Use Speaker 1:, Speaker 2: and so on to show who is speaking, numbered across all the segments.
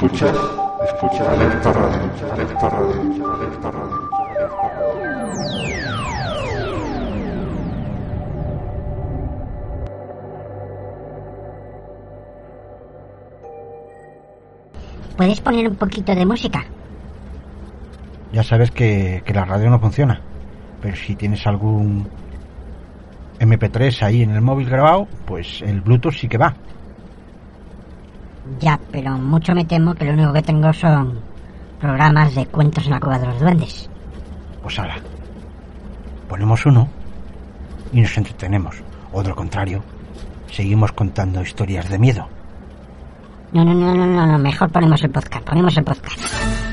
Speaker 1: Escuchas, escuchas, alerta radio, alerta radio, alerta radio.
Speaker 2: ¿Puedes poner un poquito de música?
Speaker 3: Ya sabes que, que la radio no funciona. Pero si tienes algún MP3 ahí en el móvil grabado, pues el Bluetooth sí que va.
Speaker 2: Ya, pero mucho me temo que lo único que tengo son programas de cuentos en la cueva de los duendes.
Speaker 3: Pues ala. Ponemos uno y nos entretenemos. O de lo contrario, seguimos contando historias de miedo.
Speaker 2: No, no, no, no, no, no, mejor ponemos el podcast, ponemos el podcast.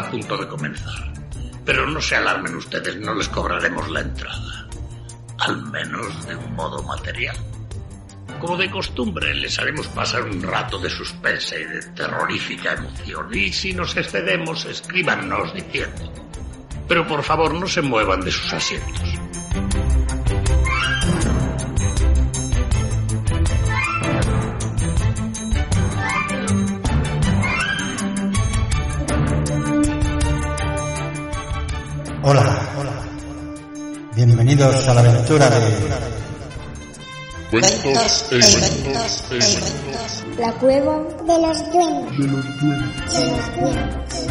Speaker 4: Está a punto de comenzar. Pero no se alarmen ustedes, no les cobraremos la entrada. Al menos de un modo material. Como de costumbre, les haremos pasar un rato de suspense y de terrorífica emoción. Y si nos excedemos, escríbanos diciendo. Pero por favor, no se muevan de sus asientos.
Speaker 3: Hola, hola. Bienvenidos a la aventura de
Speaker 4: Cuentos e inventos, e inventos.
Speaker 5: La cueva de los duendes. De los duendes.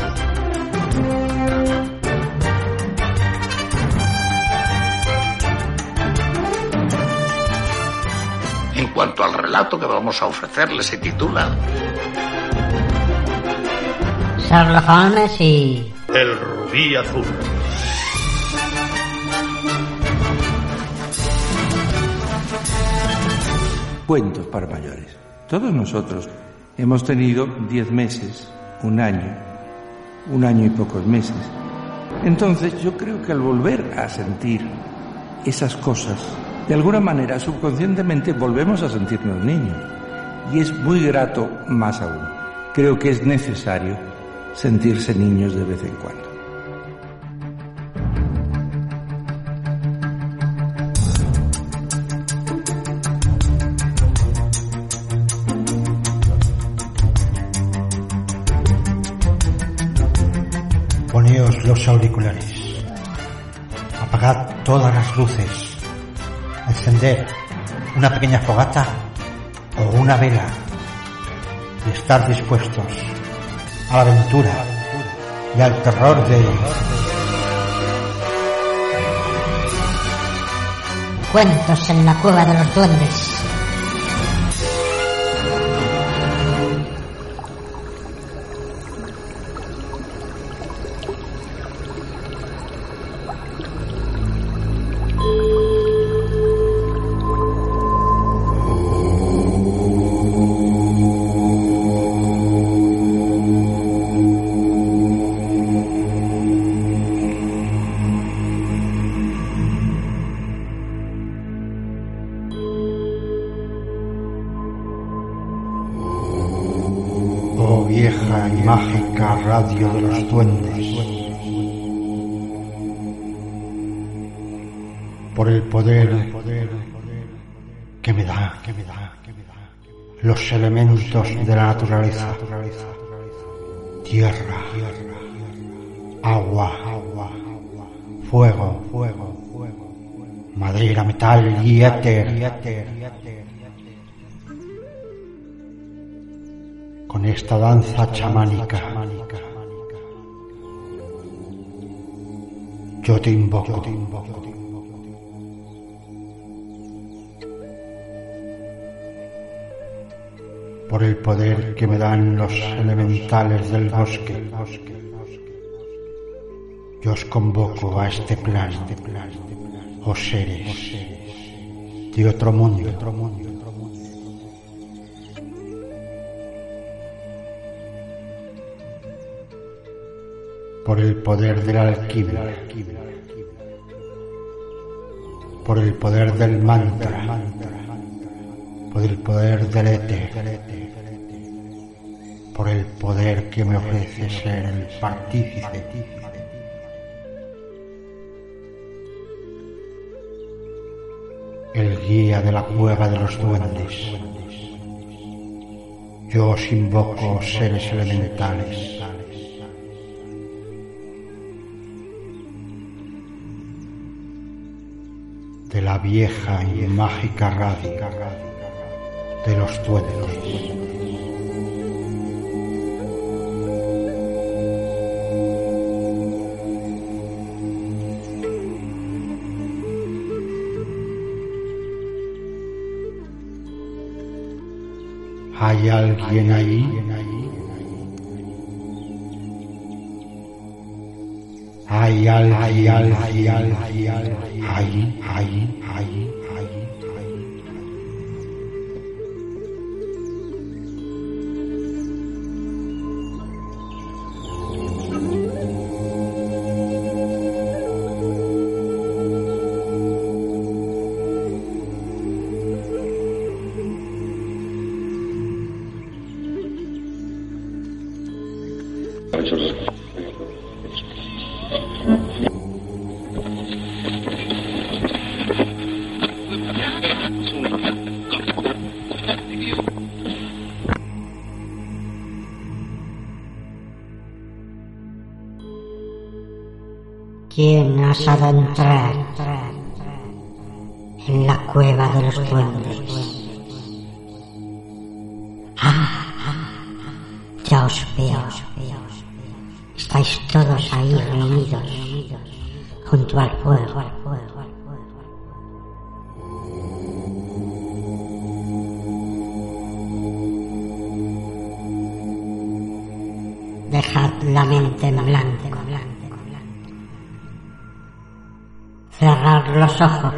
Speaker 4: En cuanto al relato que vamos a ofrecerles, se titula
Speaker 2: Sherlock Holmes y...
Speaker 4: El Rubí Azul.
Speaker 6: Cuentos para mayores. Todos nosotros hemos tenido 10 meses, un año, un año y pocos meses. Entonces yo creo que al volver a sentir esas cosas, de alguna manera subconscientemente volvemos a sentirnos niños. Y es muy grato más aún. Creo que es necesario sentirse niños de vez en cuando.
Speaker 3: Los auriculares. Apagad todas las luces. Encender una pequeña fogata o una vela. Y estar dispuestos a la aventura y al terror de
Speaker 2: Cuentos en la cueva de los duendes.
Speaker 3: Elementos de la naturaleza. Tierra, agua, fuego, Madera, metal y éter. Con esta danza chamánica. Yo te invoco. Por el poder que me dan los elementales del bosque. Yo os convoco a este plan, oh seres de otro mundo. Por el poder de la alquimia, por el poder del mantra, por el poder del éter, por el poder que me ofrece ser el partícipe el guía de la cueva de los duendes. Yo os invoco seres elementales. De la vieja y mágica radio de los duendes. ¿Hay alguien ahí? ¿Hay alguien, alguien, hay alguien, hay, hay, hay,
Speaker 2: ¿Quién osado entrar en la cueva de los duendes? Ah, ya os veo. Estáis todos ahí reunidos junto al fuego. Dejad la mente en blanco. Los ojos.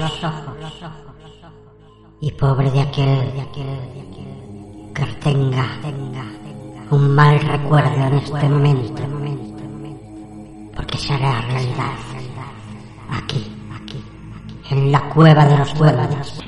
Speaker 2: Y pobre de aquel que tenga un mal recuerdo en este momento. Porque se hará realidad. Aquí, aquí, en la cueva de los duendes.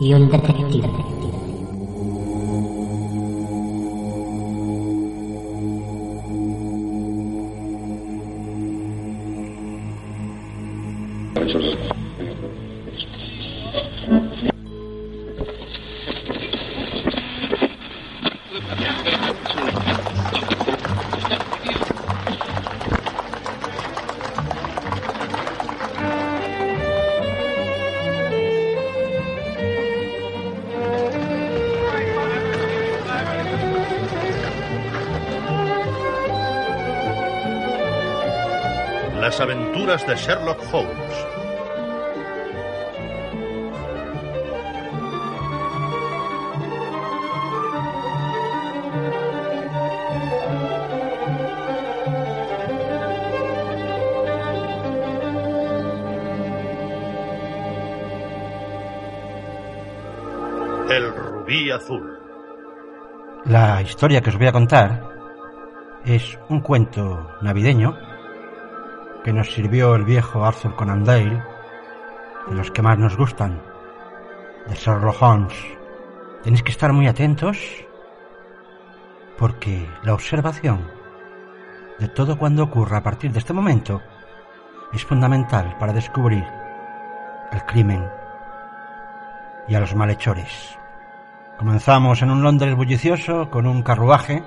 Speaker 2: Y un detective.
Speaker 7: De Sherlock Holmes. El rubí azul.
Speaker 3: La historia que os voy a contar es un cuento navideño que nos sirvió el viejo Arthur Conan Doyle, de los que más nos gustan, de Sherlock Holmes. Tenéis que estar muy atentos porque la observación de todo cuando ocurra a partir de este momento es fundamental para descubrir el crimen y a los malhechores. Comenzamos en un Londres bullicioso con un carruaje,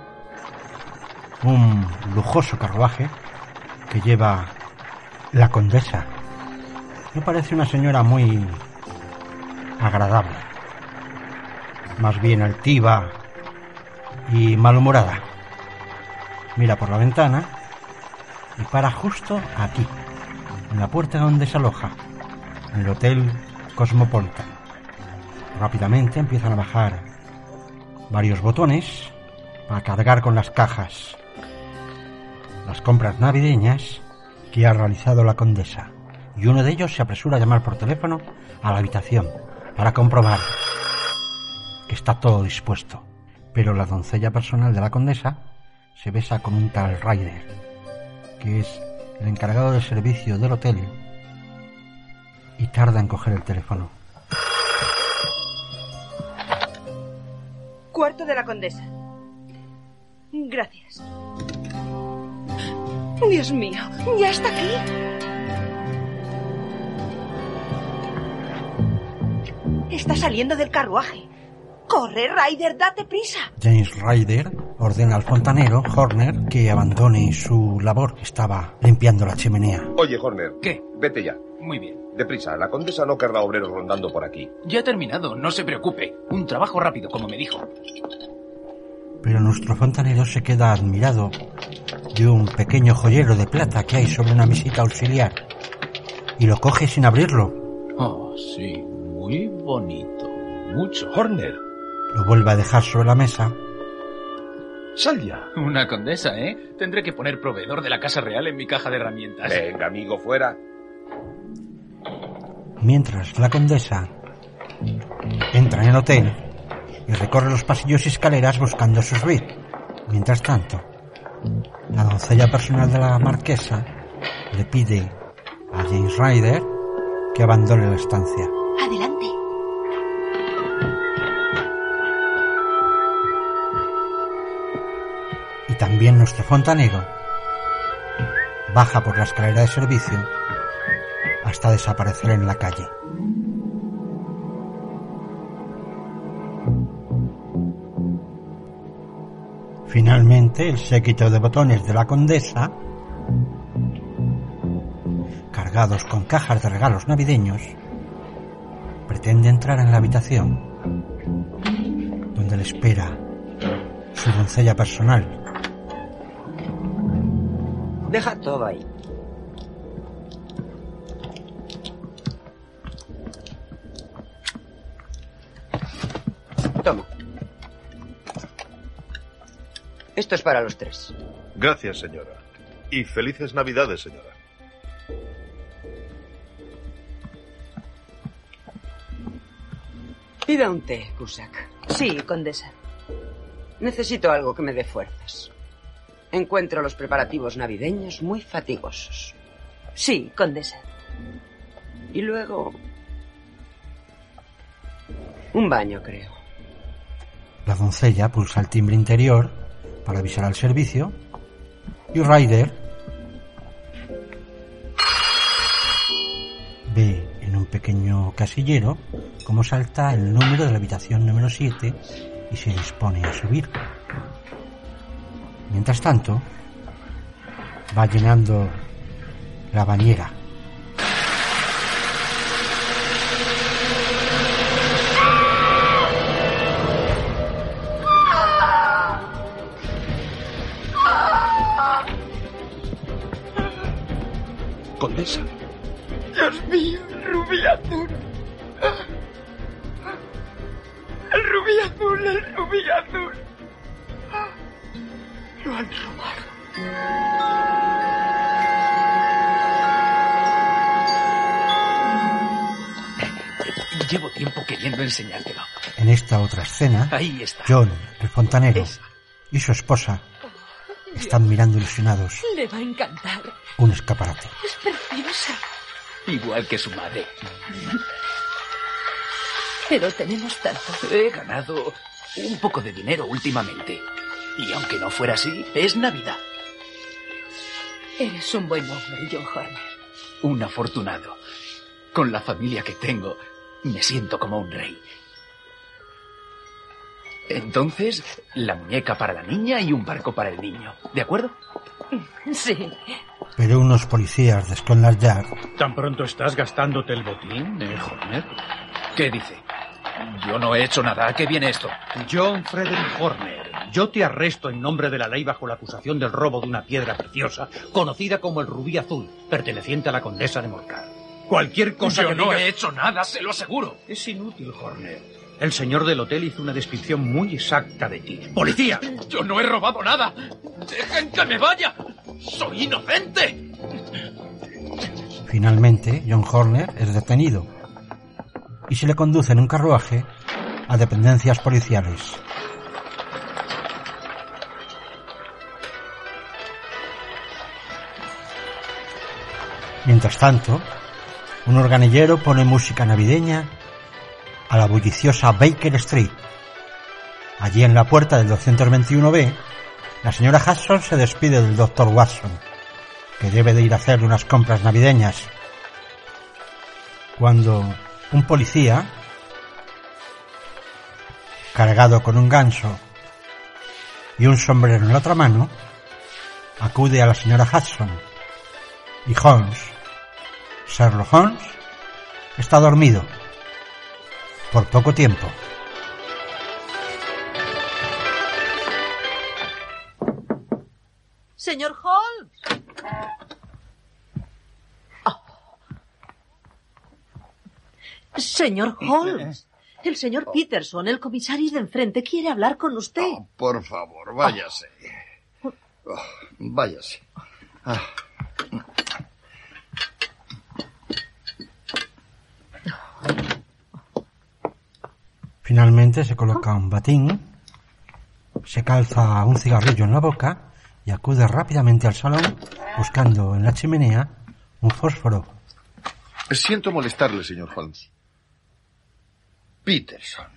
Speaker 3: un lujoso carruaje que lleva la condesa. Me parece una señora muy agradable, más bien altiva y malhumorada. Mira por la ventana y para justo aquí, en la puerta donde se aloja, en el Hotel Cosmopolitan. Rápidamente empiezan a bajar varios botones para cargar con las cajas las compras navideñas que ha realizado la condesa. Y uno de ellos se apresura a llamar por teléfono a la habitación para comprobar que está todo dispuesto. Pero la doncella personal de la condesa se besa con un tal Ryder, que es el encargado del servicio del hotel, y tarda en coger el teléfono.
Speaker 8: Cuarto de la condesa. Gracias. Dios mío, ya está aquí. Está saliendo del carruaje. Corre, Ryder, date prisa.
Speaker 3: James Ryder ordena al fontanero, Horner, que abandone su labor. Estaba limpiando la chimenea.
Speaker 9: Oye, Horner.
Speaker 10: ¿Qué?
Speaker 9: Vete ya.
Speaker 10: Muy bien.
Speaker 9: Deprisa, la condesa no querrá obreros rondando por aquí.
Speaker 10: Ya he terminado, no se preocupe. Un trabajo rápido, como me dijo.
Speaker 3: Pero nuestro fontanero se queda admirado de un pequeño joyero de plata que hay sobre una mesita auxiliar y lo coge sin abrirlo.
Speaker 10: Oh, sí, muy bonito. Mucho.
Speaker 9: Horner,
Speaker 3: Lo vuelve a dejar sobre la mesa
Speaker 9: sal ya.
Speaker 10: Una condesa, ¿eh? Tendré que poner proveedor de la Casa Real en mi caja de herramientas.
Speaker 9: Venga, amigo, fuera.
Speaker 3: mientras la condesa entra en el hotel y recorre los pasillos y escaleras buscando su suite. Mientras tanto, la doncella personal de la marquesa le pide a James Ryder que abandone la estancia.
Speaker 8: Adelante.
Speaker 3: Y también nuestro fontanero baja por la escalera de servicio hasta desaparecer en la calle. Finalmente, el séquito de botones de la condesa, cargados con cajas de regalos navideños, pretende entrar en la habitación donde le espera su doncella personal.
Speaker 11: Deja todo ahí. Esto es para los tres.
Speaker 7: Gracias, señora. Y felices Navidades, señora.
Speaker 11: Pida un té, Cusack.
Speaker 8: Sí, condesa.
Speaker 11: Necesito algo que me dé fuerzas. Encuentro los preparativos navideños muy fatigosos.
Speaker 8: Sí, condesa.
Speaker 11: Y luego... Un baño, creo.
Speaker 3: La doncella pulsa el timbre interior para avisar al servicio y Ryder ve en un pequeño casillero cómo salta el número de la habitación número 7 y se dispone a subir. Mientras tanto, va llenando la bañera.
Speaker 10: Ahí está.
Speaker 3: John, el fontanero, y su esposa están mirando ilusionados
Speaker 12: Le va a encantar.
Speaker 3: un escaparate.
Speaker 12: Es preciosa.
Speaker 10: Igual que su madre.
Speaker 12: Pero tenemos tanto.
Speaker 10: He ganado un poco de dinero últimamente. Y aunque no fuera así, es Navidad.
Speaker 12: Eres un buen hombre, John Horner.
Speaker 10: Un afortunado. Con la familia que tengo, me siento como un rey. Entonces, la muñeca para la niña y un barco para el niño. ¿De acuerdo?
Speaker 12: Sí.
Speaker 3: Pero unos policías de Scotland Yard
Speaker 13: ¿Tan pronto estás gastándote el botín, eh, Horner?
Speaker 10: ¿Qué dice? Yo no he hecho nada. ¿A qué viene esto?
Speaker 13: John Frederick Horner, yo te arresto en nombre de la ley bajo la acusación del robo de una piedra preciosa, conocida como el rubí azul, perteneciente a la condesa de Morcar. Cualquier cosa
Speaker 10: Yo
Speaker 13: que
Speaker 10: no
Speaker 13: digas-
Speaker 10: he hecho nada, se lo aseguro.
Speaker 13: Es inútil, Horner. El señor del hotel hizo una descripción muy exacta de ti. ¡Policía!
Speaker 10: Yo no he robado nada. ¡Dejen que me vaya! ¡Soy inocente!
Speaker 3: Finalmente, John Horner es detenido y se le conduce en un carruaje a dependencias policiales. Mientras tanto, un organillero pone música navideña a la bulliciosa Baker Street. Allí en la puerta del 221B, la señora Hudson se despide del doctor Watson, que debe de ir a hacer unas compras navideñas. Cuando un policía, cargado con un ganso y un sombrero en la otra mano, acude a la señora Hudson y Holmes, Sherlock Holmes, está dormido por poco tiempo.
Speaker 12: Señor Holmes. Oh. Señor Holmes. El señor Peterson, el comisario de enfrente, quiere hablar con usted.
Speaker 14: Por favor, váyase. Oh, váyase. Ah.
Speaker 3: Finalmente se coloca un batín, se calza un cigarrillo en la boca y acude rápidamente al salón buscando en la chimenea un fósforo.
Speaker 7: Siento molestarle, señor Holmes.
Speaker 14: Peterson.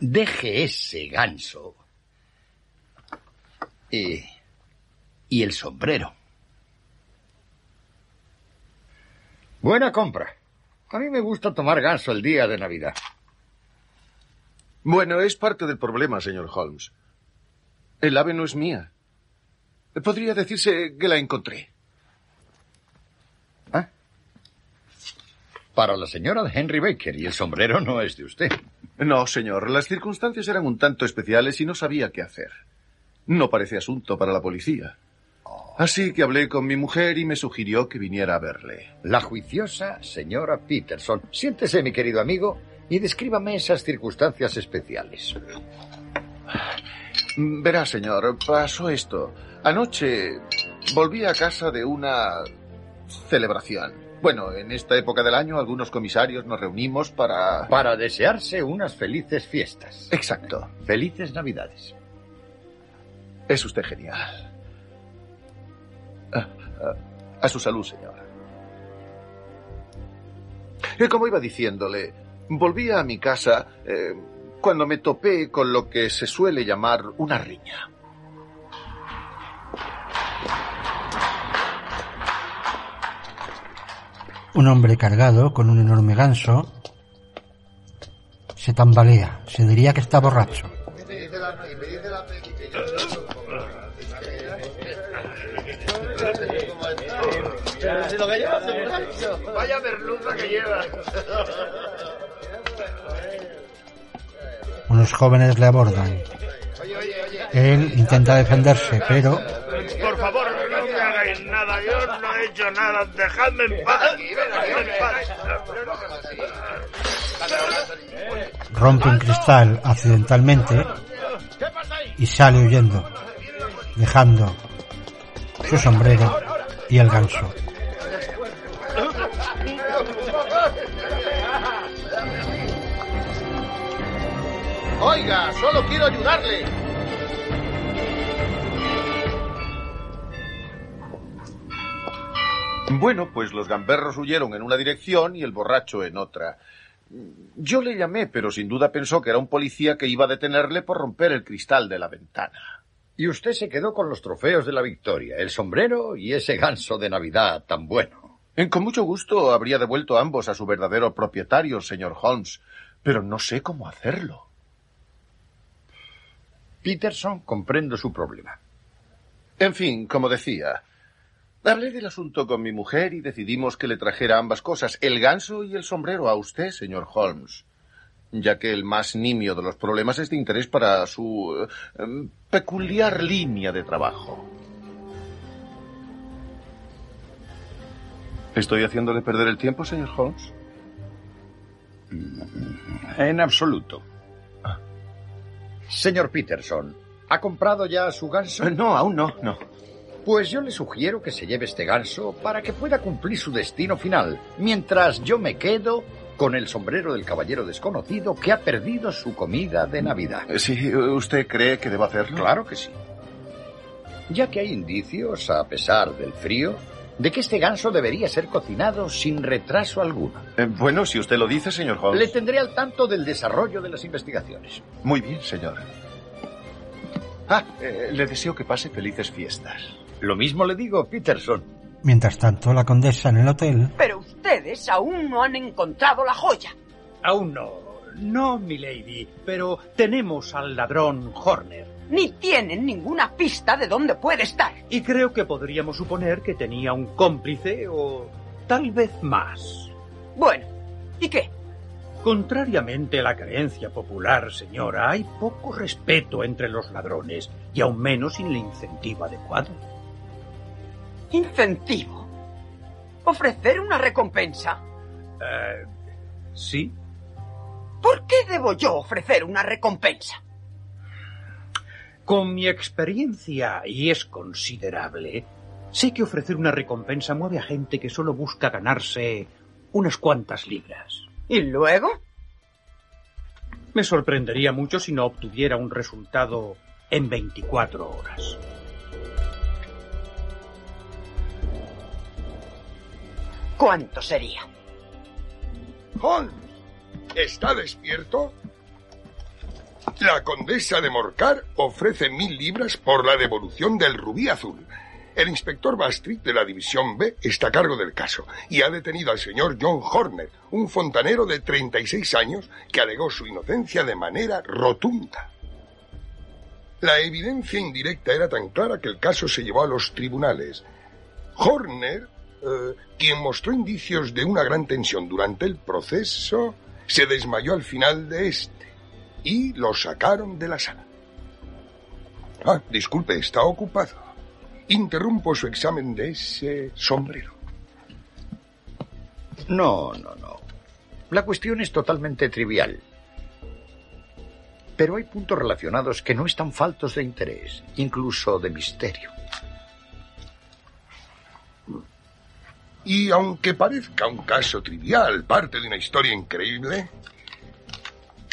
Speaker 14: Deje ese ganso. Y. y el sombrero. Buena compra. A mí me gusta tomar ganso el día de Navidad.
Speaker 7: Bueno, es parte del problema, señor Holmes. El ave no es mía. Podría decirse que la encontré.
Speaker 14: Para la señora de Henry Baker y el sombrero no es de usted.
Speaker 7: No, señor. Las circunstancias eran un tanto especiales y no sabía qué hacer. No parece asunto para la policía. Así que hablé con mi mujer y me sugirió que viniera a verle.
Speaker 14: La juiciosa señora Peterson. Siéntese, mi querido amigo, y descríbame esas circunstancias especiales.
Speaker 7: Verá, señor, pasó esto. Anoche volví a casa de una celebración. Bueno, en esta época del año algunos comisarios nos reunimos para...
Speaker 14: Para desearse unas felices fiestas.
Speaker 7: Exacto.
Speaker 14: Felices Navidades.
Speaker 7: Es usted genial. A su salud, señor. Eh, Como iba diciéndole, volví a mi casa eh, cuando me topé con lo que se suele llamar una riña.
Speaker 3: Un hombre cargado con un enorme ganso se tambalea, se diría que está borracho.
Speaker 14: Vaya merluza que lleva.
Speaker 3: Unos jóvenes le abordan. Él intenta defenderse, pero
Speaker 9: Por favor, no me hagáis nada. Yo no he hecho nada. Dejadme en paz. Dejadme en paz.
Speaker 3: rompe un cristal accidentalmente y sale huyendo, dejando su sombrero y el ganso.
Speaker 7: Oiga, solo quiero ayudarle. Bueno, pues los gamberros huyeron en una dirección y el borracho en otra. Yo le llamé, pero sin duda pensó que era un policía que iba a detenerle por romper el cristal de la ventana.
Speaker 14: Y usted se quedó con los trofeos de la victoria, el sombrero y ese ganso de Navidad tan bueno.
Speaker 7: En con mucho gusto habría devuelto ambos a su verdadero propietario, señor Holmes, pero no sé cómo hacerlo.
Speaker 14: Peterson, comprendo su problema.
Speaker 7: En fin, como decía, hablé del asunto con mi mujer y decidimos que le trajera ambas cosas, el ganso y el sombrero a usted, señor Holmes, ya que el más nimio de los problemas es de interés para su eh, peculiar línea de trabajo. ¿Estoy haciéndole perder el tiempo, señor Holmes?
Speaker 14: En absoluto. Señor Peterson, ¿ha comprado ya su ganso?
Speaker 7: No, aún no, no.
Speaker 14: Pues yo le sugiero que se lleve este ganso para que pueda cumplir su destino final, mientras yo me quedo con el sombrero del caballero desconocido que ha perdido su comida de Navidad.
Speaker 7: Sí, ¿usted cree que debo hacerlo?
Speaker 14: Claro que sí. Ya que hay indicios, a pesar del frío, de que este ganso debería ser cocinado sin retraso alguno.
Speaker 7: Eh, bueno, si usted lo dice, señor Holmes.
Speaker 14: Le tendré al tanto del desarrollo de las investigaciones.
Speaker 7: Muy bien, señor. Ah, eh, le deseo que pase felices fiestas.
Speaker 14: Lo mismo le digo, Peterson.
Speaker 3: Mientras tanto, la condesa en el hotel.
Speaker 11: Pero ustedes aún no han encontrado la joya.
Speaker 13: Aún no. No, milady. Pero tenemos al ladrón Horner.
Speaker 11: Ni tienen ninguna pista de dónde puede estar.
Speaker 13: Y creo que podríamos suponer que tenía un cómplice o tal vez más.
Speaker 11: Bueno, ¿y qué?
Speaker 13: Contrariamente a la creencia popular, señora, hay poco respeto entre los ladrones y aún menos sin el incentivo adecuado.
Speaker 11: ¿Incentivo? ¿Ofrecer una recompensa?
Speaker 13: Eh, sí.
Speaker 11: ¿Por qué debo yo ofrecer una recompensa?
Speaker 13: Con mi experiencia, y es considerable, sé que ofrecer una recompensa mueve a gente que solo busca ganarse unas cuantas libras.
Speaker 11: ¿Y luego?
Speaker 13: Me sorprendería mucho si no obtuviera un resultado en 24 horas.
Speaker 11: ¿Cuánto sería?
Speaker 15: Holmes, ¿está despierto? La condesa de Morcar ofrece mil libras por la devolución del rubí azul. El inspector Bastrid de la División B está a cargo del caso y ha detenido al señor John Horner, un fontanero de 36 años que alegó su inocencia de manera rotunda. La evidencia indirecta era tan clara que el caso se llevó a los tribunales. Horner, eh, quien mostró indicios de una gran tensión durante el proceso, se desmayó al final de este y lo sacaron de la sala. Ah, disculpe, está ocupado. Interrumpo su examen de ese sombrero.
Speaker 14: No, no, no. La cuestión es totalmente trivial. Pero hay puntos relacionados que no están faltos de interés, incluso de misterio.
Speaker 15: Y aunque parezca un caso trivial, parte de una historia increíble,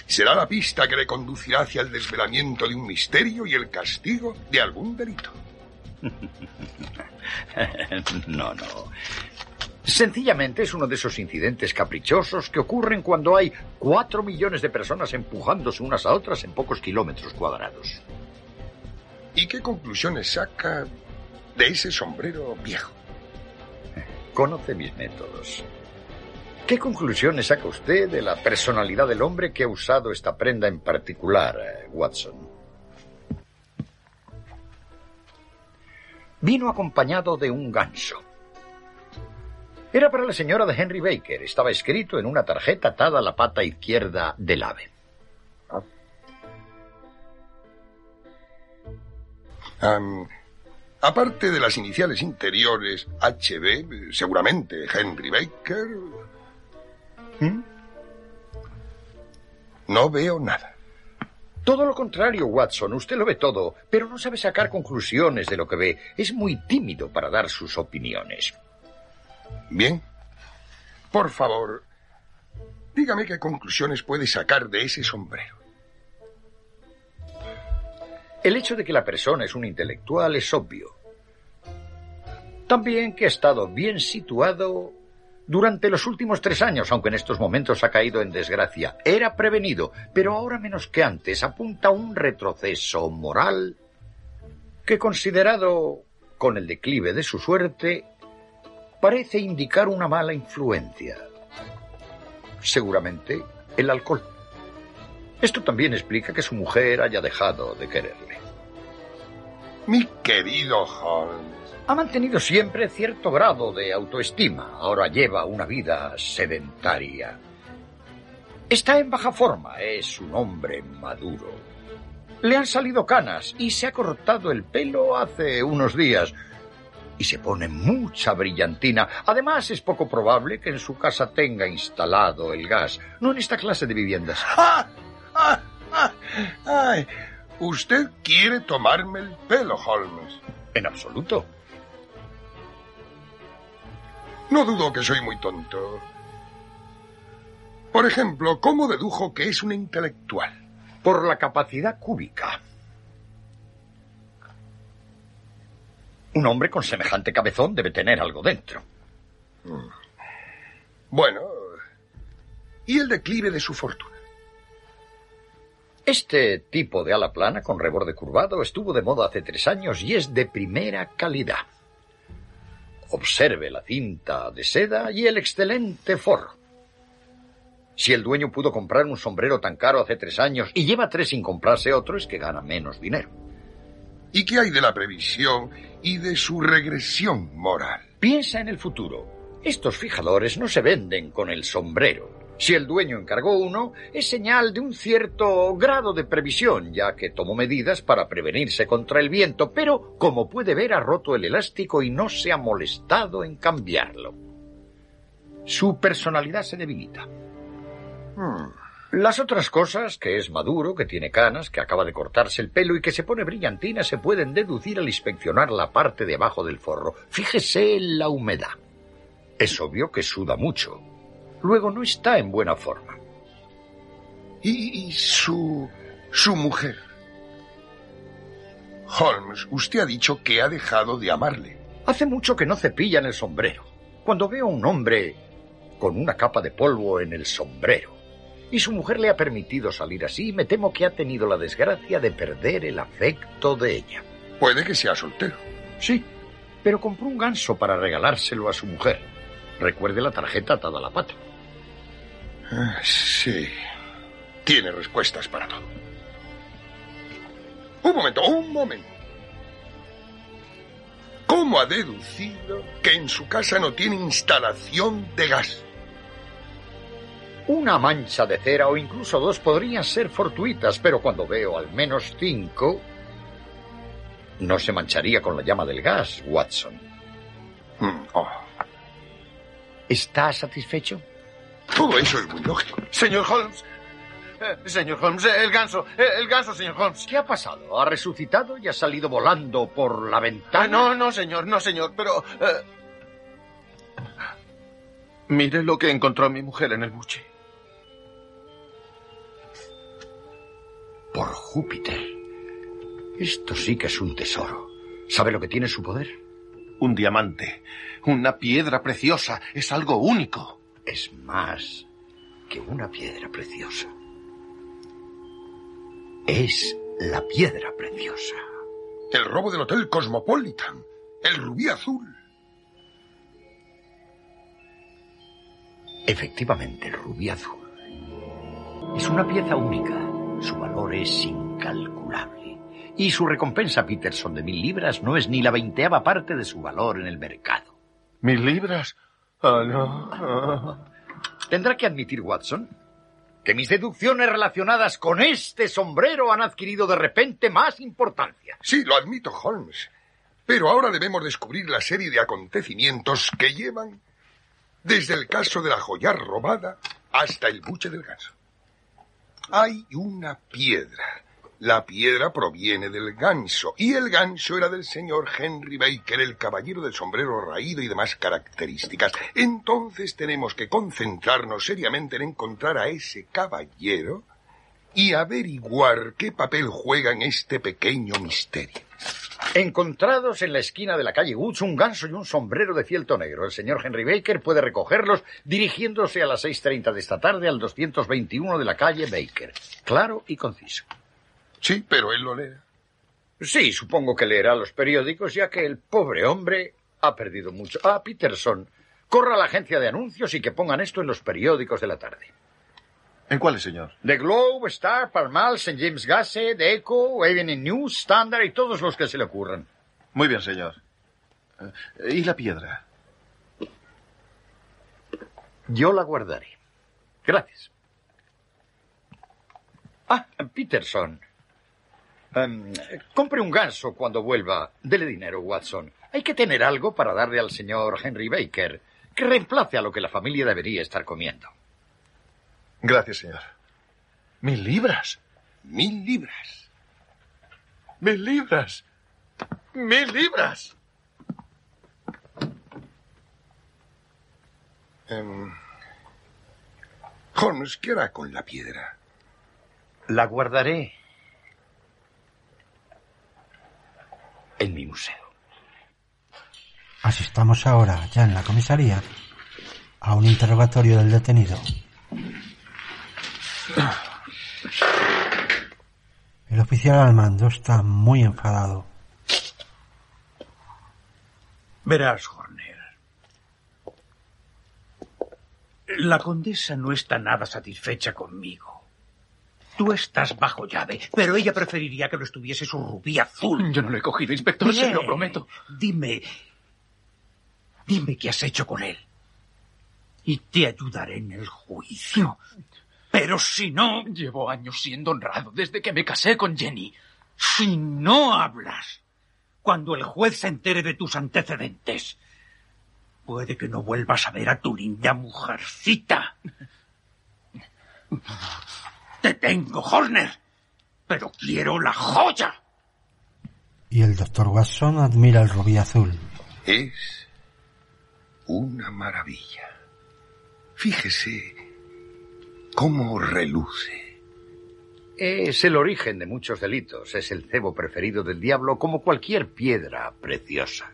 Speaker 15: será la pista que le conducirá hacia el desvelamiento de un misterio y el castigo de algún delito.
Speaker 14: no, no. Sencillamente es uno de esos incidentes caprichosos que ocurren cuando hay cuatro millones de personas empujándose unas a otras en pocos kilómetros cuadrados.
Speaker 15: ¿Y qué conclusiones saca de ese sombrero viejo?
Speaker 14: Conoce mis métodos. ¿Qué conclusiones saca usted de la personalidad del hombre que ha usado esta prenda en particular, eh, Watson? Vino acompañado de un ganso. Era para la señora de Henry Baker. Estaba escrito en una tarjeta atada a la pata izquierda del ave.
Speaker 15: Aparte de las iniciales interiores HB, seguramente Henry Baker.
Speaker 14: ¿Mm?
Speaker 15: No veo nada.
Speaker 14: Todo lo contrario, Watson. Usted lo ve todo, pero no sabe sacar conclusiones de lo que ve. Es muy tímido para dar sus opiniones.
Speaker 15: Bien. Por favor, dígame qué conclusiones puede sacar de ese sombrero.
Speaker 14: El hecho de que la persona es un intelectual es obvio. También que ha estado bien situado durante los últimos tres años, aunque en estos momentos ha caído en desgracia. Era prevenido, pero ahora menos que antes apunta a un retroceso moral que, considerado con el declive de su suerte, parece indicar una mala influencia. Seguramente el alcohol. Esto también explica que su mujer haya dejado de quererle.
Speaker 15: Mi querido Holmes.
Speaker 14: Ha mantenido siempre cierto grado de autoestima. Ahora lleva una vida sedentaria. Está en baja forma. Es un hombre maduro. Le han salido canas y se ha cortado el pelo hace unos días. Y se pone mucha brillantina. Además, es poco probable que en su casa tenga instalado el gas. No en esta clase de viviendas.
Speaker 15: ¡Ah! ¡Ah! ¡Ah! ¡Ay! Usted quiere tomarme el pelo, Holmes.
Speaker 14: En absoluto.
Speaker 15: No dudo que soy muy tonto. Por ejemplo, ¿cómo dedujo que es un intelectual?
Speaker 14: Por la capacidad cúbica. Un hombre con semejante cabezón debe tener algo dentro.
Speaker 15: Mm. Bueno, ¿y el declive de su fortuna?
Speaker 14: Este tipo de ala plana con reborde curvado estuvo de moda hace tres años y es de primera calidad. Observe la cinta de seda y el excelente forro. Si el dueño pudo comprar un sombrero tan caro hace tres años y lleva tres sin comprarse otro, es que gana menos dinero.
Speaker 15: ¿Y qué hay de la previsión y de su regresión moral?
Speaker 14: Piensa en el futuro. Estos fijadores no se venden con el sombrero. Si el dueño encargó uno, es señal de un cierto grado de previsión, ya que tomó medidas para prevenirse contra el viento, pero, como puede ver, ha roto el elástico y no se ha molestado en cambiarlo. Su personalidad se debilita. Hmm. Las otras cosas, que es maduro, que tiene canas, que acaba de cortarse el pelo y que se pone brillantina, se pueden deducir al inspeccionar la parte de abajo del forro. Fíjese en la humedad. Es obvio que suda mucho, luego no está en buena forma.
Speaker 15: ¿Y, su. su mujer? Holmes, usted ha dicho que ha dejado de amarle.
Speaker 14: Hace mucho que no cepillan el sombrero. Cuando veo a un hombre con una capa de polvo en el sombrero y su mujer le ha permitido salir así, me temo que ha tenido la desgracia de perder el afecto de ella.
Speaker 15: Puede que sea soltero.
Speaker 14: Sí, pero compró un ganso para regalárselo a su mujer. Recuerde la tarjeta atada a la pata.
Speaker 15: Ah, sí. Tiene respuestas para todo. Un momento, un momento. ¿Cómo ha deducido que en su casa no tiene instalación de gas?
Speaker 14: Una mancha de cera o incluso dos podrían ser fortuitas, pero cuando veo al menos cinco, no se mancharía con la llama del gas, Watson.
Speaker 15: Mm, oh.
Speaker 14: ¿Está satisfecho?
Speaker 15: Todo eso es muy lógico.
Speaker 7: Señor Holmes. Eh, señor Holmes, eh, el ganso, eh, el ganso, señor Holmes.
Speaker 14: ¿Qué ha pasado? ¿Ha resucitado y ha salido volando por la ventana?
Speaker 7: Ah, no, no, señor, no, señor, pero... Mire lo que encontró mi mujer en el buche.
Speaker 14: Por Júpiter. Esto sí que es un tesoro. ¿Sabe lo que tiene su poder?
Speaker 7: Un diamante. Una piedra preciosa. Es algo único.
Speaker 14: Es más que una piedra preciosa. Es la piedra preciosa.
Speaker 15: El robo del Hotel Cosmopolitan. El rubí azul.
Speaker 14: Efectivamente, el rubí azul. Es una pieza única. Su valor es incalculable. Y su recompensa, Peterson, de mil libras no es ni la veinteava parte de su valor en el mercado.
Speaker 7: ¿Mil libras? Oh, no.
Speaker 14: Tendrá que admitir, Watson, que mis deducciones relacionadas con este sombrero han adquirido de repente más importancia.
Speaker 15: Sí, lo admito, Holmes. Pero ahora debemos descubrir la serie de acontecimientos que llevan desde el caso de la joya robada hasta el buche del ganso. Hay una piedra. La piedra proviene del ganso, y el ganso era del señor Henry Baker, el caballero del sombrero raído y demás características. Entonces tenemos que concentrarnos seriamente en encontrar a ese caballero y averiguar qué papel juega en este pequeño misterio.
Speaker 14: Encontrados en la esquina de la calle Woods un ganso y un sombrero de fieltro negro. El señor Henry Baker puede recogerlos dirigiéndose a las 6.30 de esta tarde al 221 de la calle Baker. Claro y conciso.
Speaker 15: Sí, pero él lo lee.
Speaker 14: Sí, supongo que leerá los periódicos, ya que el pobre hombre ha perdido mucho. Ah, Peterson, corra a la agencia de anuncios y que pongan esto en los periódicos de la tarde.
Speaker 7: ¿En cuáles, señor?
Speaker 14: The Globe, Star, Parmal, St. James Gazette, The Echo, Evening News, Standard y todos los que se le ocurran.
Speaker 7: Muy bien, señor. Eh, ¿Y la piedra?
Speaker 14: Yo la guardaré. Gracias. Ah, Peterson. Em, compre un ganso cuando vuelva. Dele dinero, Watson. Hay que tener algo para darle al señor Henry Baker, que reemplace a lo que la familia debería estar comiendo.
Speaker 7: Gracias, señor.
Speaker 15: Mil libras. Mil libras.
Speaker 7: Mil libras. Mil libras.
Speaker 15: Em, Holmes, ¿qué hará con la piedra?
Speaker 14: La guardaré en mi museo.
Speaker 3: Asistamos ahora, ya en la comisaría, a un interrogatorio del detenido. El oficial al mando está muy enfadado.
Speaker 13: Verás, Horner. La condesa no está nada satisfecha conmigo. Tú estás bajo llave, pero ella preferiría que lo estuviese su rubí azul.
Speaker 10: Yo no lo he cogido, inspector, se lo prometo.
Speaker 13: Dime, dime qué has hecho con él. Y te ayudaré en el juicio. Pero si no...
Speaker 10: Llevo años siendo honrado desde que me casé con Jenny.
Speaker 13: Si no hablas, cuando el juez se entere de tus antecedentes, puede que no vuelvas a ver a tu linda mujercita. Te tengo, Horner, pero quiero la joya.
Speaker 3: Y el doctor Watson admira el rubí azul.
Speaker 15: Es una maravilla. Fíjese cómo reluce.
Speaker 14: Es el origen de muchos delitos. Es el cebo preferido del diablo como cualquier piedra preciosa.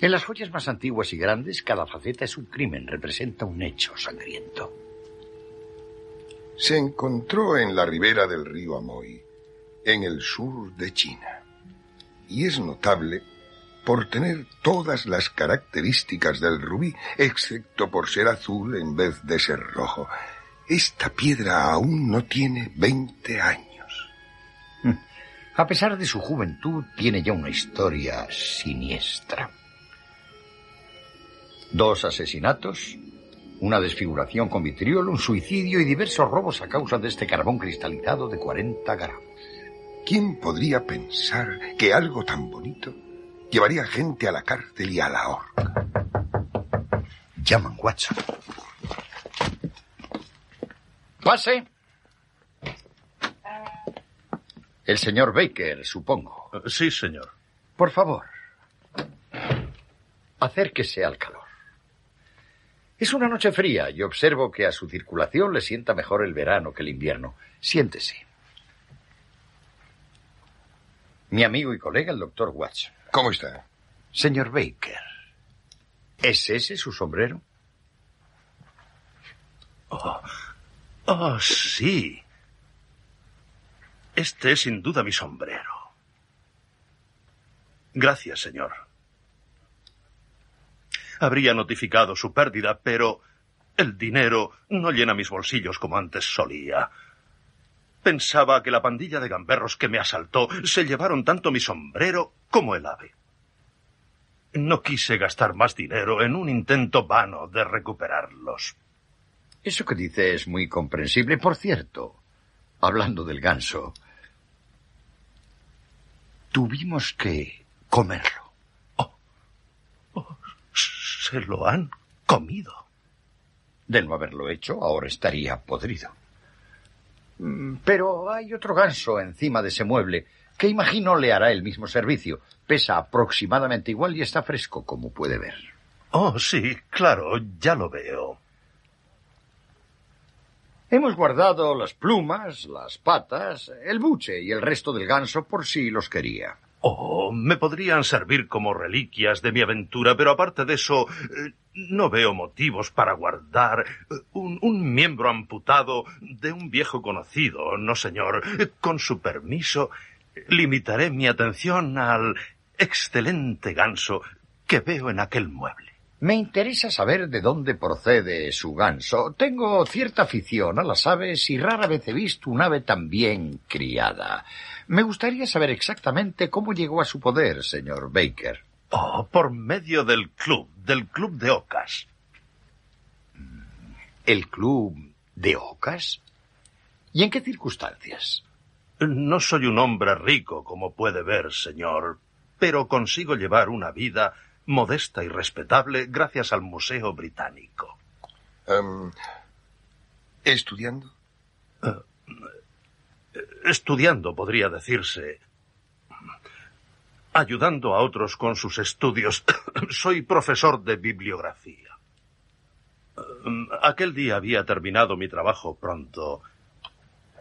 Speaker 14: En las joyas más antiguas y grandes, cada faceta es un crimen, representa un hecho sangriento.
Speaker 15: Se encontró en la ribera del río Amoy, en el sur de China. Y es notable por tener todas las características del rubí, excepto por ser azul en vez de ser rojo. Esta piedra aún no tiene 20 años.
Speaker 14: A pesar de su juventud, tiene ya una historia siniestra. Dos asesinatos, una desfiguración con vitriol, un suicidio y diversos robos a causa de este carbón cristalizado de 40 gramos.
Speaker 15: ¿Quién podría pensar que algo tan bonito llevaría gente a la cárcel y a la horca?
Speaker 14: Llaman Watson. Pase. El señor Baker, supongo.
Speaker 9: Sí, señor.
Speaker 14: Por favor, acérquese al calor. Es una noche fría y observo que a su circulación le sienta mejor el verano que el invierno. Siéntese. Mi amigo y colega, el doctor Watson.
Speaker 15: ¿Cómo está?
Speaker 14: Señor Baker, ¿es ese su sombrero?
Speaker 9: Oh, oh, sí. Este es sin duda mi sombrero. Gracias, señor. Habría notificado su pérdida, pero el dinero no llena mis bolsillos como antes solía. Pensaba que la pandilla de gamberros que me asaltó se llevaron tanto mi sombrero como el ave. No quise gastar más dinero en un intento vano de recuperarlos.
Speaker 14: Eso que dice es muy comprensible. Por cierto, hablando del ganso, tuvimos que comerlo.
Speaker 9: Se lo han comido.
Speaker 14: De no haberlo hecho, ahora estaría podrido. Mm, Pero hay otro ganso encima de ese mueble que imagino le hará el mismo servicio. Pesa aproximadamente igual y está fresco, como puede ver.
Speaker 9: Oh, sí, claro, ya lo veo.
Speaker 14: Hemos guardado las plumas, las patas, el buche y el resto del ganso por si los quería.
Speaker 9: Oh, me podrían servir como reliquias de mi aventura, pero aparte de eso, eh, no veo motivos para guardar eh, un, miembro amputado de un viejo conocido, no señor. Con su permiso, limitaré mi atención al excelente ganso que veo en aquel mueble.
Speaker 14: Me interesa saber de dónde procede su ganso. Tengo cierta afición a las aves y rara vez he visto un ave tan bien criada. Me gustaría saber exactamente cómo llegó a su poder, señor Baker.
Speaker 9: Oh, por medio del club, del club de ocas.
Speaker 14: ¿El club de ocas? ¿Y en qué circunstancias?
Speaker 9: No soy un hombre rico, como puede ver, señor, pero consigo llevar una vida modesta y respetable gracias al Museo Británico.
Speaker 15: Em, ¿Estudiando?
Speaker 9: Estudiando, podría decirse. Ayudando a otros con sus estudios. Soy profesor de bibliografía. Em, Aquel día había terminado mi trabajo pronto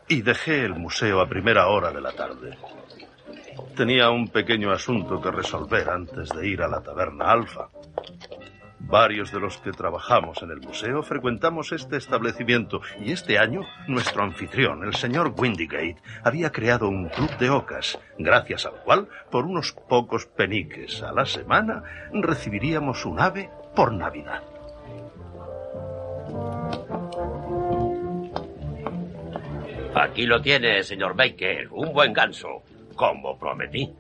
Speaker 9: y dejé el museo a primera hora de la tarde. Tenía un pequeño asunto que resolver antes de ir a la taberna Alfa. Varios de los que trabajamos en el museo frecuentamos este establecimiento y este año nuestro anfitrión, el señor Windygate, había creado un club de ocas, gracias al cual, por unos pocos peniques a la semana, recibiríamos un ave por Navidad.
Speaker 16: Aquí lo tiene, señor Baker. Un buen ganso, como prometí.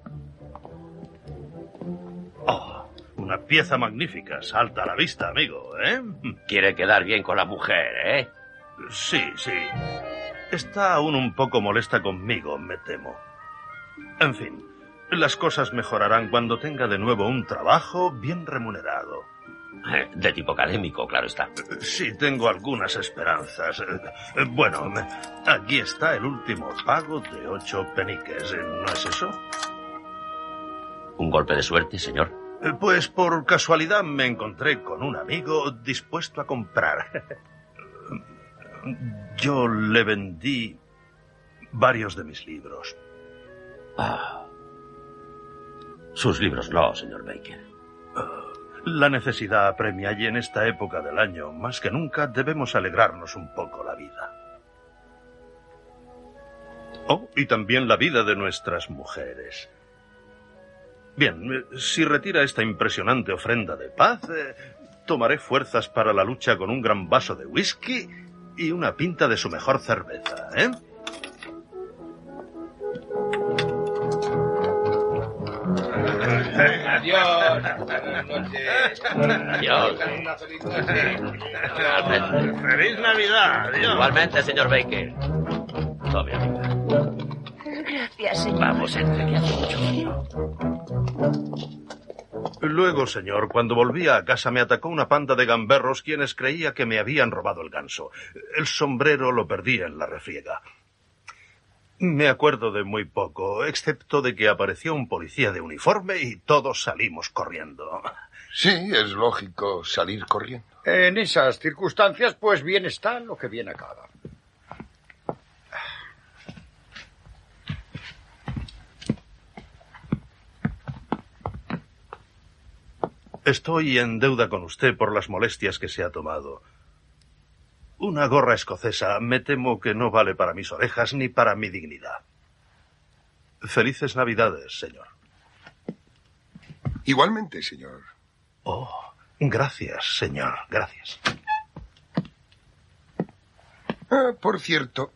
Speaker 9: Oh, una pieza magnífica, salta a la vista, amigo, ¿eh?
Speaker 16: Quiere quedar bien con la mujer, ¿eh?
Speaker 9: Sí, sí. Está aún un poco molesta conmigo, me temo. En fin, las cosas mejorarán cuando tenga de nuevo un trabajo bien remunerado.
Speaker 16: De tipo académico, claro está.
Speaker 9: Sí, tengo algunas esperanzas. Bueno, aquí está el último pago de ocho peniques. ¿no es eso?
Speaker 16: ¿Un golpe de suerte, señor?
Speaker 9: Pues por casualidad me encontré con un amigo dispuesto a comprar. Yo le vendí varios de mis libros.
Speaker 16: Ah. Sus libros no, señor Baker.
Speaker 9: La necesidad apremia y en esta época del año, más que nunca, debemos alegrarnos un poco la vida. Oh, y también la vida de nuestras mujeres. Bien, eh, si retira esta impresionante ofrenda de paz, eh, tomaré fuerzas para la lucha con un gran vaso de whisky y una pinta de su mejor cerveza, ¿eh?
Speaker 17: Adiós. Buenas noches.
Speaker 16: Adiós.
Speaker 17: Una feliz noche.
Speaker 16: Igualmente.
Speaker 17: Feliz Navidad. Adiós.
Speaker 16: Igualmente, señor Baker. Tome, amiga.
Speaker 8: Gracias, señor.
Speaker 16: Vamos, entre que hace mucho frío.
Speaker 9: Luego, señor, cuando volví a casa me atacó una panda de gamberros quienes creía que me habían robado el ganso. El sombrero lo perdí en la refriega. Me acuerdo de muy poco, excepto de que apareció un policía de uniforme y todos salimos corriendo.
Speaker 15: Sí, es lógico salir corriendo.
Speaker 14: En esas circunstancias, pues bien está lo que bien acaba.
Speaker 9: Estoy en deuda con usted por las molestias que se ha tomado. Una gorra escocesa me temo que no vale para mis orejas ni para mi dignidad. Felices Navidades, señor.
Speaker 15: Igualmente, señor.
Speaker 9: Oh, gracias, señor, gracias.
Speaker 15: Ah, por cierto,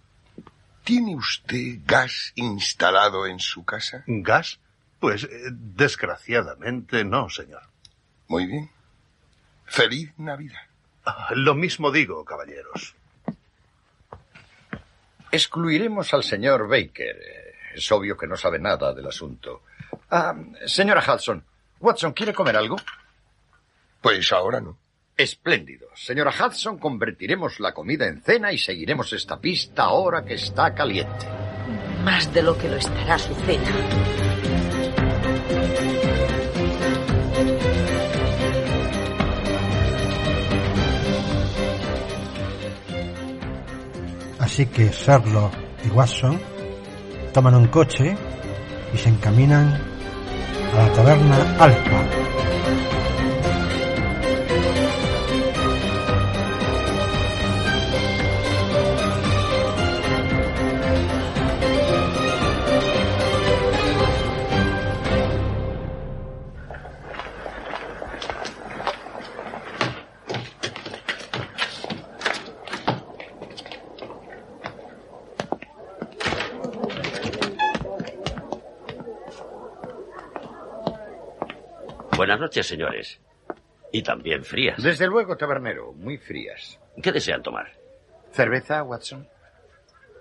Speaker 15: ¿tiene usted gas instalado en su casa?
Speaker 9: ¿Gas? Pues eh, desgraciadamente no, señor.
Speaker 15: Muy bien. Feliz Navidad.
Speaker 9: Lo mismo digo, caballeros.
Speaker 14: Excluiremos al señor Baker. Es obvio que no sabe nada del asunto. Ah, señora Hudson, Watson, ¿quiere comer algo?
Speaker 15: Pues ahora no.
Speaker 14: Espléndido. Señora Hudson, convertiremos la comida en cena y seguiremos esta pista ahora que está caliente.
Speaker 12: Más de lo que lo estará su cena.
Speaker 3: Así que Sherlock y Watson toman un coche y se encaminan a la taberna Alfa.
Speaker 16: Noches, señores. Y también frías.
Speaker 14: Desde luego, tabernero, muy frías.
Speaker 16: ¿Qué desean tomar?
Speaker 14: ¿Cerveza, Watson?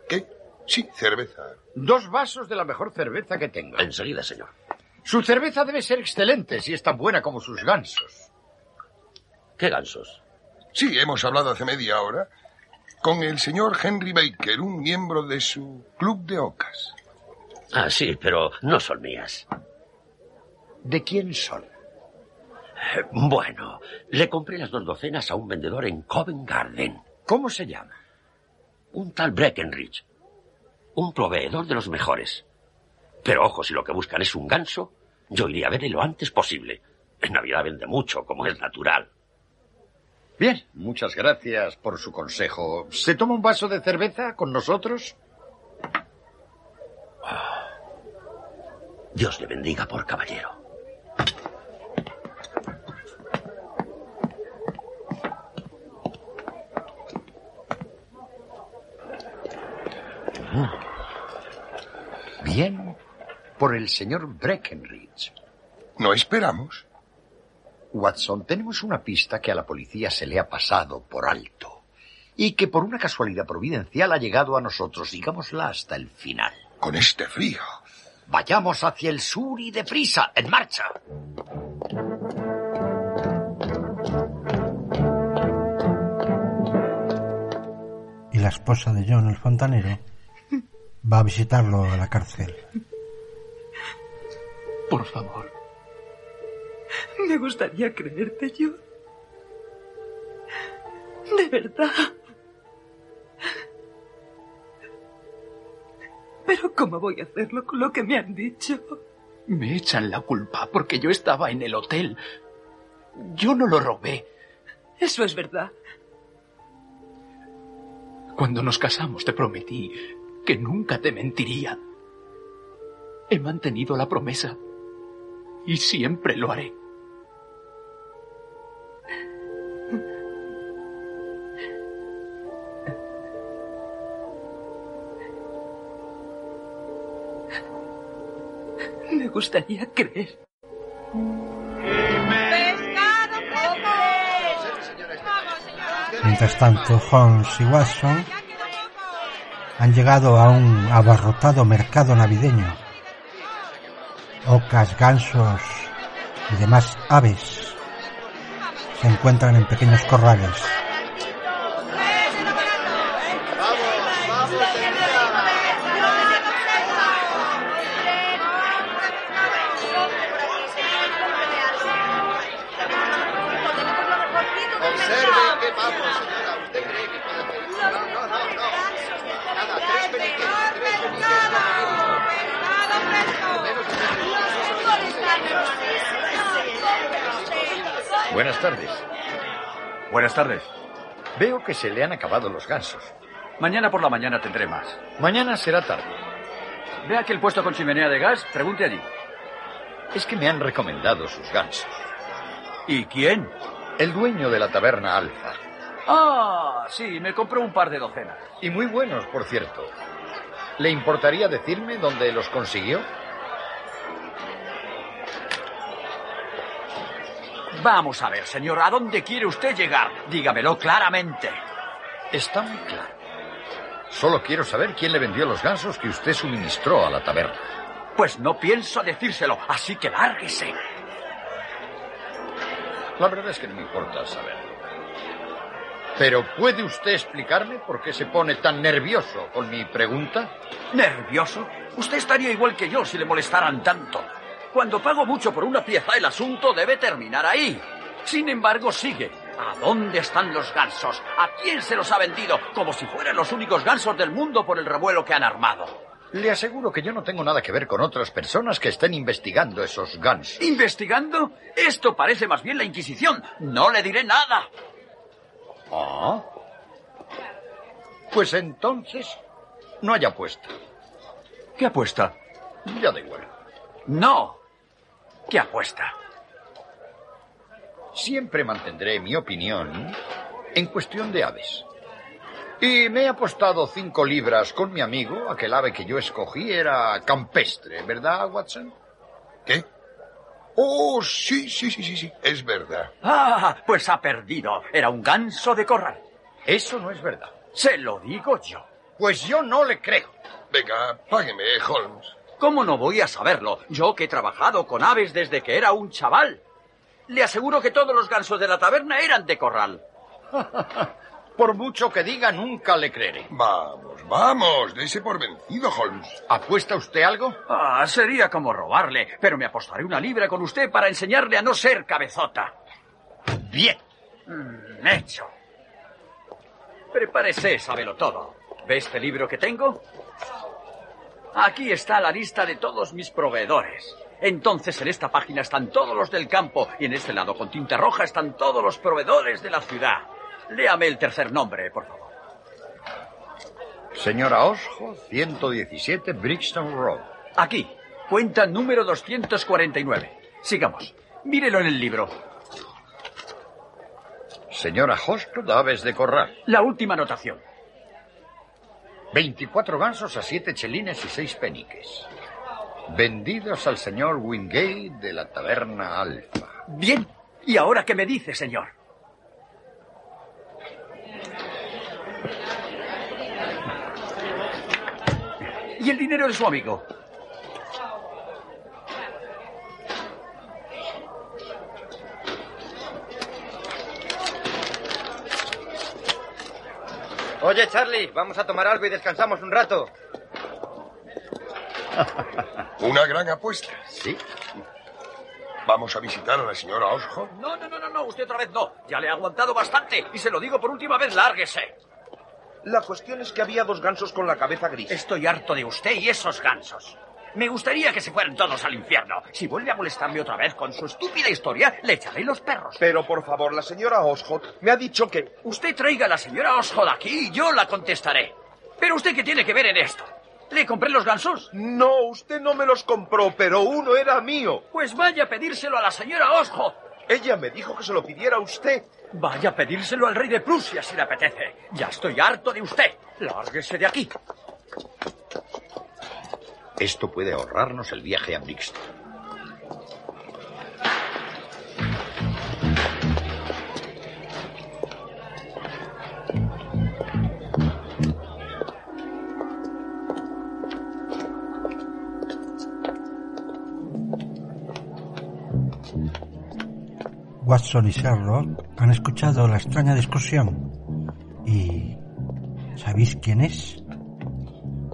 Speaker 15: ¿Qué? Sí, cerveza.
Speaker 14: Dos vasos de la mejor cerveza que tenga.
Speaker 16: Enseguida, señor.
Speaker 14: Su cerveza debe ser excelente si es tan buena como sus gansos.
Speaker 16: ¿Qué gansos?
Speaker 15: Sí, hemos hablado hace media hora con el señor Henry Baker, un miembro de su club de ocas.
Speaker 16: Ah, sí, pero no son mías.
Speaker 14: ¿De quién son?
Speaker 16: Bueno, le compré las dos docenas a un vendedor en Covent Garden.
Speaker 14: ¿Cómo se llama?
Speaker 16: Un tal Breckenridge. Un proveedor de los mejores. Pero ojo, si lo que buscan es un ganso, yo iría a verle lo antes posible. En Navidad vende mucho, como es natural.
Speaker 14: Bien, muchas gracias por su consejo. ¿Se toma un vaso de cerveza con nosotros?
Speaker 16: Dios le bendiga por caballero.
Speaker 14: Bien, por el señor Breckenridge.
Speaker 15: ¿No esperamos?
Speaker 14: Watson, tenemos una pista que a la policía se le ha pasado por alto y que por una casualidad providencial ha llegado a nosotros, digámosla hasta el final.
Speaker 15: Con este frío.
Speaker 14: Vayamos hacia el sur y deprisa, en marcha.
Speaker 3: Y la esposa de John el fontanero va a visitarlo a la cárcel.
Speaker 10: Por favor.
Speaker 8: Me gustaría creerte yo. De verdad. Pero ¿cómo voy a hacerlo con lo que me han dicho?
Speaker 10: Me echan la culpa porque yo estaba en el hotel. Yo no lo robé.
Speaker 8: Eso es verdad.
Speaker 10: Cuando nos casamos te prometí que nunca te mentiría. He mantenido la promesa y siempre lo haré.
Speaker 8: Me gustaría creer.
Speaker 3: Mientras tanto, Holmes y Watson han llegado a un abarrotado mercado navideño. Ocas, gansos y demás aves se encuentran en pequeños corrales.
Speaker 14: Buenas tardes.
Speaker 18: Buenas tardes.
Speaker 14: Veo que se le han acabado los gansos.
Speaker 18: Mañana por la mañana tendré más.
Speaker 14: Mañana será tarde.
Speaker 18: Ve aquel puesto con chimenea de gas, pregunte allí.
Speaker 14: Es que me han recomendado sus gansos.
Speaker 18: ¿Y quién?
Speaker 14: El dueño de la taberna Alfa.
Speaker 18: Ah, sí, me compró un par de docenas.
Speaker 14: Y muy buenos, por cierto. ¿Le importaría decirme dónde los consiguió?
Speaker 18: Vamos a ver, señor, ¿a dónde quiere usted llegar? Dígamelo claramente.
Speaker 14: Está muy claro. Solo quiero saber quién le vendió los gansos que usted suministró a la taberna.
Speaker 18: Pues no pienso decírselo, así que lárguese.
Speaker 14: La verdad es que no me importa saberlo. Pero ¿puede usted explicarme por qué se pone tan nervioso con mi pregunta?
Speaker 18: ¿Nervioso? Usted estaría igual que yo si le molestaran tanto. Cuando pago mucho por una pieza, el asunto debe terminar ahí. Sin embargo, sigue. ¿A dónde están los gansos? ¿A quién se los ha vendido? Como si fueran los únicos gansos del mundo por el revuelo que han armado.
Speaker 14: Le aseguro que yo no tengo nada que ver con otras personas que estén investigando esos gansos.
Speaker 18: ¿Investigando? Esto parece más bien la Inquisición. No le diré nada.
Speaker 14: Ah. Pues entonces, no hay apuesta.
Speaker 18: ¿Qué apuesta?
Speaker 14: Ya da igual.
Speaker 18: No. ¿Qué apuesta?
Speaker 14: Siempre mantendré mi opinión en cuestión de aves. Y me he apostado cinco libras con mi amigo. Aquel ave que yo escogí era campestre, ¿verdad, Watson?
Speaker 15: ¿Qué? Oh, sí, sí, sí, sí, sí, es verdad.
Speaker 18: Ah, pues ha perdido. Era un ganso de corral.
Speaker 14: Eso no es verdad.
Speaker 18: Se lo digo yo.
Speaker 14: Pues yo no le creo.
Speaker 15: Venga, págueme, Holmes.
Speaker 18: ¿Cómo no voy a saberlo? Yo que he trabajado con aves desde que era un chaval. Le aseguro que todos los gansos de la taberna eran de corral.
Speaker 14: Por mucho que diga, nunca le creeré.
Speaker 15: Vamos, vamos, dése por vencido, Holmes.
Speaker 14: ¿Apuesta usted algo?
Speaker 18: Ah, sería como robarle, pero me apostaré una libra con usted para enseñarle a no ser cabezota.
Speaker 14: Bien.
Speaker 18: Mm, hecho. Prepárese, sábelo todo. ¿Ve este libro que tengo? Aquí está la lista de todos mis proveedores. Entonces en esta página están todos los del campo y en este lado con tinta roja están todos los proveedores de la ciudad. Léame el tercer nombre, por favor.
Speaker 14: Señora Osho, 117 Brixton Road.
Speaker 18: Aquí, cuenta número 249. Sigamos. Mírelo en el libro.
Speaker 14: Señora Hoscott, aves de corral.
Speaker 18: La última anotación.
Speaker 14: 24 gansos a 7 chelines y 6 peniques. Vendidos al señor Wingate de la taberna Alfa.
Speaker 18: Bien. ¿Y ahora qué me dice, señor? ¿Y el dinero de su amigo?
Speaker 19: Oye, Charlie, vamos a tomar algo y descansamos un rato.
Speaker 15: Una gran apuesta.
Speaker 14: Sí.
Speaker 15: Vamos a visitar a la señora Osho.
Speaker 18: No, no, no, no, no, usted otra vez no. Ya le he aguantado bastante y se lo digo por última vez, lárguese.
Speaker 20: La cuestión es que había dos gansos con la cabeza gris.
Speaker 18: Estoy harto de usted y esos gansos. Me gustaría que se fueran todos al infierno. Si vuelve a molestarme otra vez con su estúpida historia, le echaré los perros.
Speaker 20: Pero por favor, la señora Oshold me ha dicho que...
Speaker 18: Usted traiga a la señora Oshold aquí y yo la contestaré. Pero usted qué tiene que ver en esto. ¿Le compré los gansos?
Speaker 20: No, usted no me los compró, pero uno era mío.
Speaker 18: Pues vaya a pedírselo a la señora Oshold.
Speaker 20: Ella me dijo que se lo pidiera a usted.
Speaker 18: Vaya a pedírselo al rey de Prusia si le apetece. Ya estoy harto de usted. Lárguese de aquí.
Speaker 14: Esto puede ahorrarnos el viaje a Brixton.
Speaker 3: Watson y Sherlock han escuchado la extraña discusión. ¿Y sabéis quién es?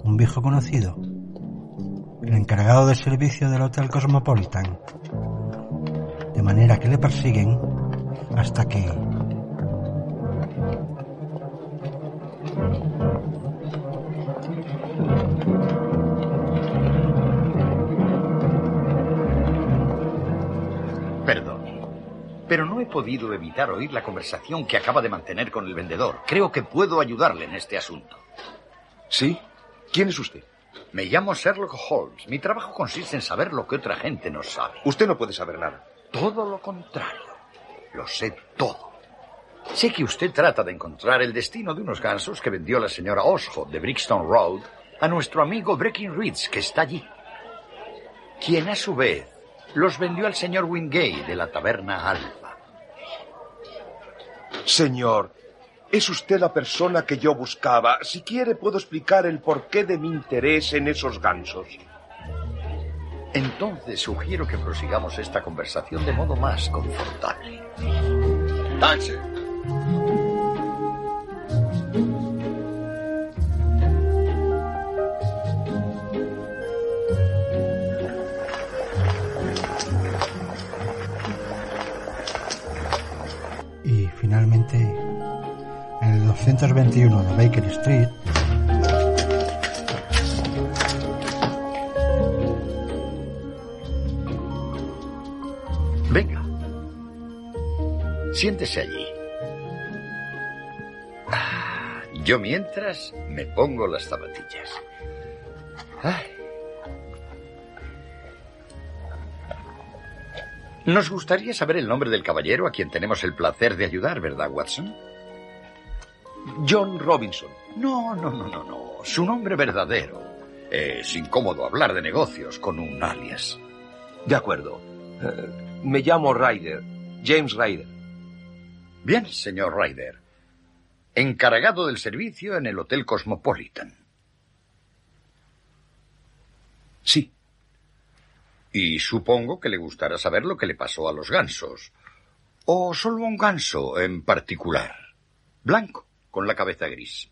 Speaker 3: Un viejo conocido. El encargado del servicio del Hotel Cosmopolitan. De manera que le persiguen hasta que...
Speaker 14: Perdón. Pero no he podido evitar oír la conversación que acaba de mantener con el vendedor. Creo que puedo ayudarle en este asunto.
Speaker 20: ¿Sí? ¿Quién es usted?
Speaker 14: Me llamo Sherlock Holmes. Mi trabajo consiste en saber lo que otra gente no sabe.
Speaker 20: Usted no puede saber nada.
Speaker 14: Todo lo contrario. Lo sé todo. Sé que usted trata de encontrar el destino de unos gansos que vendió la señora Osho de Brixton Road a nuestro amigo Breckinridge, que está allí. Quien a su vez los vendió al señor Wingate de la taberna Alfa.
Speaker 20: Señor, es usted la persona que yo buscaba. Si quiere, puedo explicar el porqué de mi interés en esos gansos.
Speaker 14: Entonces sugiero que prosigamos esta conversación de modo más confortable.
Speaker 15: ¡Taxi!
Speaker 3: 221 de Baker Street,
Speaker 14: Venga. Siéntese allí. Ah, Yo mientras me pongo las zapatillas. Nos gustaría saber el nombre del caballero a quien tenemos el placer de ayudar, ¿verdad, Watson?
Speaker 20: John Robinson.
Speaker 14: No, no, no, no, no. Su nombre verdadero. Es incómodo hablar de negocios con un alias.
Speaker 20: De acuerdo. Eh, me llamo Ryder. James Ryder.
Speaker 14: Bien, señor Ryder. Encargado del servicio en el Hotel Cosmopolitan.
Speaker 20: Sí.
Speaker 14: Y supongo que le gustará saber lo que le pasó a los gansos. O solo a un ganso en particular. Blanco, con la cabeza gris.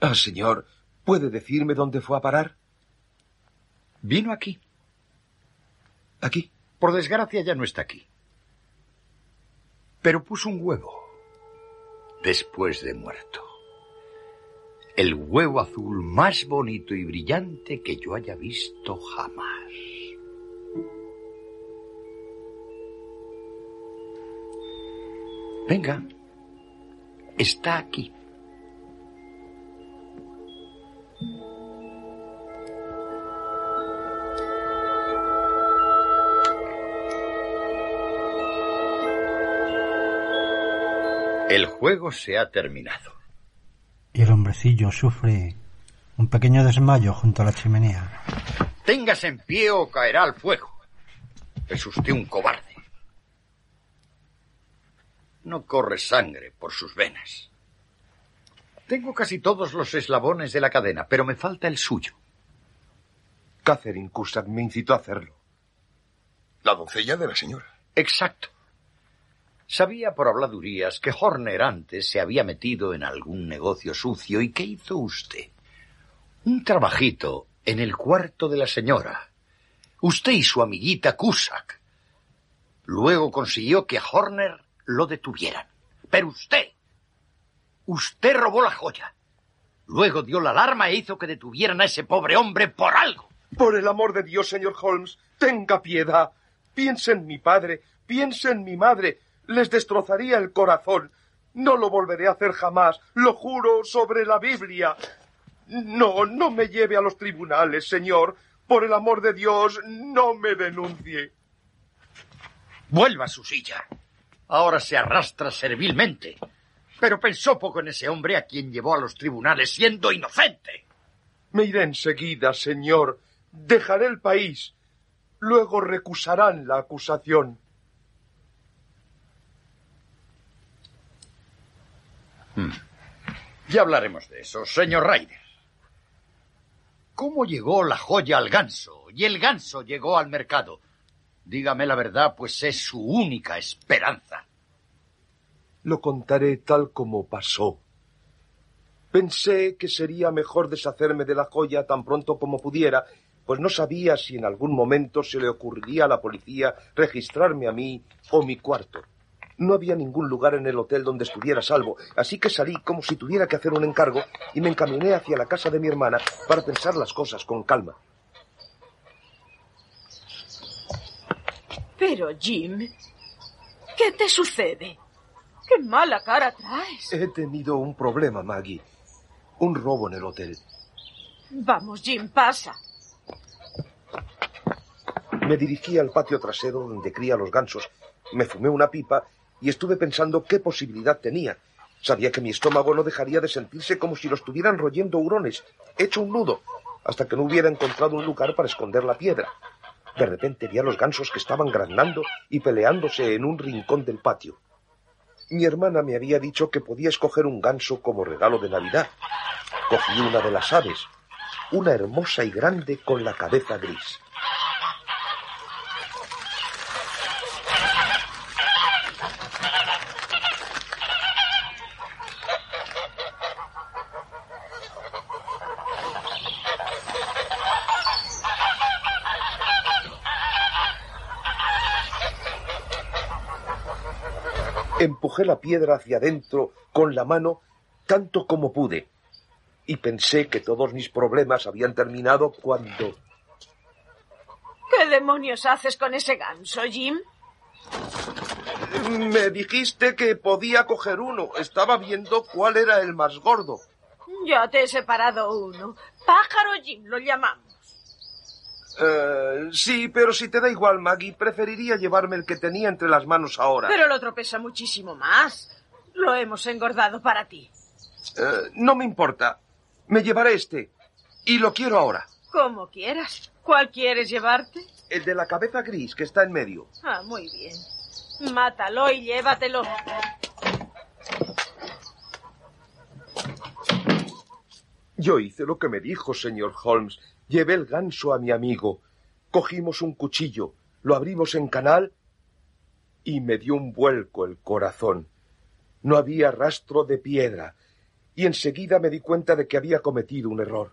Speaker 20: Ah, señor, ¿puede decirme dónde fue a parar?
Speaker 14: Vino aquí.
Speaker 20: ¿Aquí?
Speaker 14: Por desgracia ya no está aquí. Pero puso un huevo. Después de muerto. El huevo azul más bonito y brillante que yo haya visto jamás. Venga. Está aquí. El juego se ha terminado.
Speaker 3: y el hombrecillo sufre un pequeño desmayo junto a la chimenea.
Speaker 14: Téngase en pie o caerá al fuego. Es usted un cobarde. No corre sangre por sus venas. Tengo casi todos los eslabones de la cadena, pero me falta el suyo.
Speaker 20: Catherine Cusack me incitó a hacerlo.
Speaker 15: La doncella de la señora.
Speaker 14: Exacto. Sabía por habladurías que Horner antes se había metido en algún negocio sucio. ¿Y qué hizo usted? Un trabajito en el cuarto de la señora. Usted y su amiguita Cusack. Luego consiguió que a Horner lo detuvieran. Pero usted, usted robó la joya. Luego dio la alarma e hizo que detuvieran a ese pobre hombre por algo.
Speaker 20: Por el amor de Dios, señor Holmes, tenga piedad. Piense en mi padre, piense en mi madre. Les destrozaría el corazón. No lo volveré a hacer jamás. Lo juro sobre la Biblia. No, no me lleve a los tribunales, señor. Por el amor de Dios, no me denuncie.
Speaker 14: Vuelva a su silla. Ahora se arrastra servilmente. Pero pensó poco en ese hombre a quien llevó a los tribunales siendo inocente.
Speaker 20: Me iré enseguida, señor. Dejaré el país. Luego recusarán la acusación.
Speaker 14: Hmm. Ya hablaremos de eso, señor Ryder. ¿Cómo llegó la joya al ganso y el ganso llegó al mercado? Dígame la verdad, pues es su única esperanza.
Speaker 20: Lo contaré tal como pasó. Pensé que sería mejor deshacerme de la joya tan pronto como pudiera, pues no sabía si en algún momento se le ocurriría a la policía registrarme a mí o mi cuarto. No había ningún lugar en el hotel donde estuviera salvo, así que salí como si tuviera que hacer un encargo y me encaminé hacia la casa de mi hermana para pensar las cosas con calma.
Speaker 12: Pero, Jim, ¿qué te sucede? ¡Qué mala cara traes!
Speaker 20: He tenido un problema, Maggie. Un robo en el hotel.
Speaker 12: Vamos, Jim, pasa.
Speaker 20: Me dirigí al patio trasero donde cría los gansos, me fumé una pipa y estuve pensando qué posibilidad tenía. Sabía que mi estómago no dejaría de sentirse como si lo estuvieran royendo hurones, hecho un nudo, hasta que no hubiera encontrado un lugar para esconder la piedra. De repente vi a los gansos que estaban graznando y peleándose en un rincón del patio. Mi hermana me había dicho que podía escoger un ganso como regalo de Navidad. Cogí una de las aves, una hermosa y grande con la cabeza gris. Empujé la piedra hacia adentro con la mano tanto como pude. Y pensé que todos mis problemas habían terminado cuando...
Speaker 8: ¿Qué demonios haces con ese ganso, Jim?
Speaker 20: Me dijiste que podía coger uno. Estaba viendo cuál era el más gordo.
Speaker 8: Ya te he separado uno. Pájaro Jim lo llamamos.
Speaker 20: Eh, sí, pero si te da igual, Maggie, preferiría llevarme el que tenía entre las manos ahora.
Speaker 8: Pero el otro pesa muchísimo más. Lo hemos engordado para ti.
Speaker 20: Eh, no me importa. Me llevaré este. Y lo quiero ahora.
Speaker 8: Como quieras. ¿Cuál quieres llevarte?
Speaker 20: El de la cabeza gris que está en medio.
Speaker 8: Ah, muy bien. Mátalo y llévatelo.
Speaker 20: Yo hice lo que me dijo, señor Holmes. Llevé el ganso a mi amigo. Cogimos un cuchillo, lo abrimos en canal y me dio un vuelco el corazón. No había rastro de piedra y enseguida me di cuenta de que había cometido un error.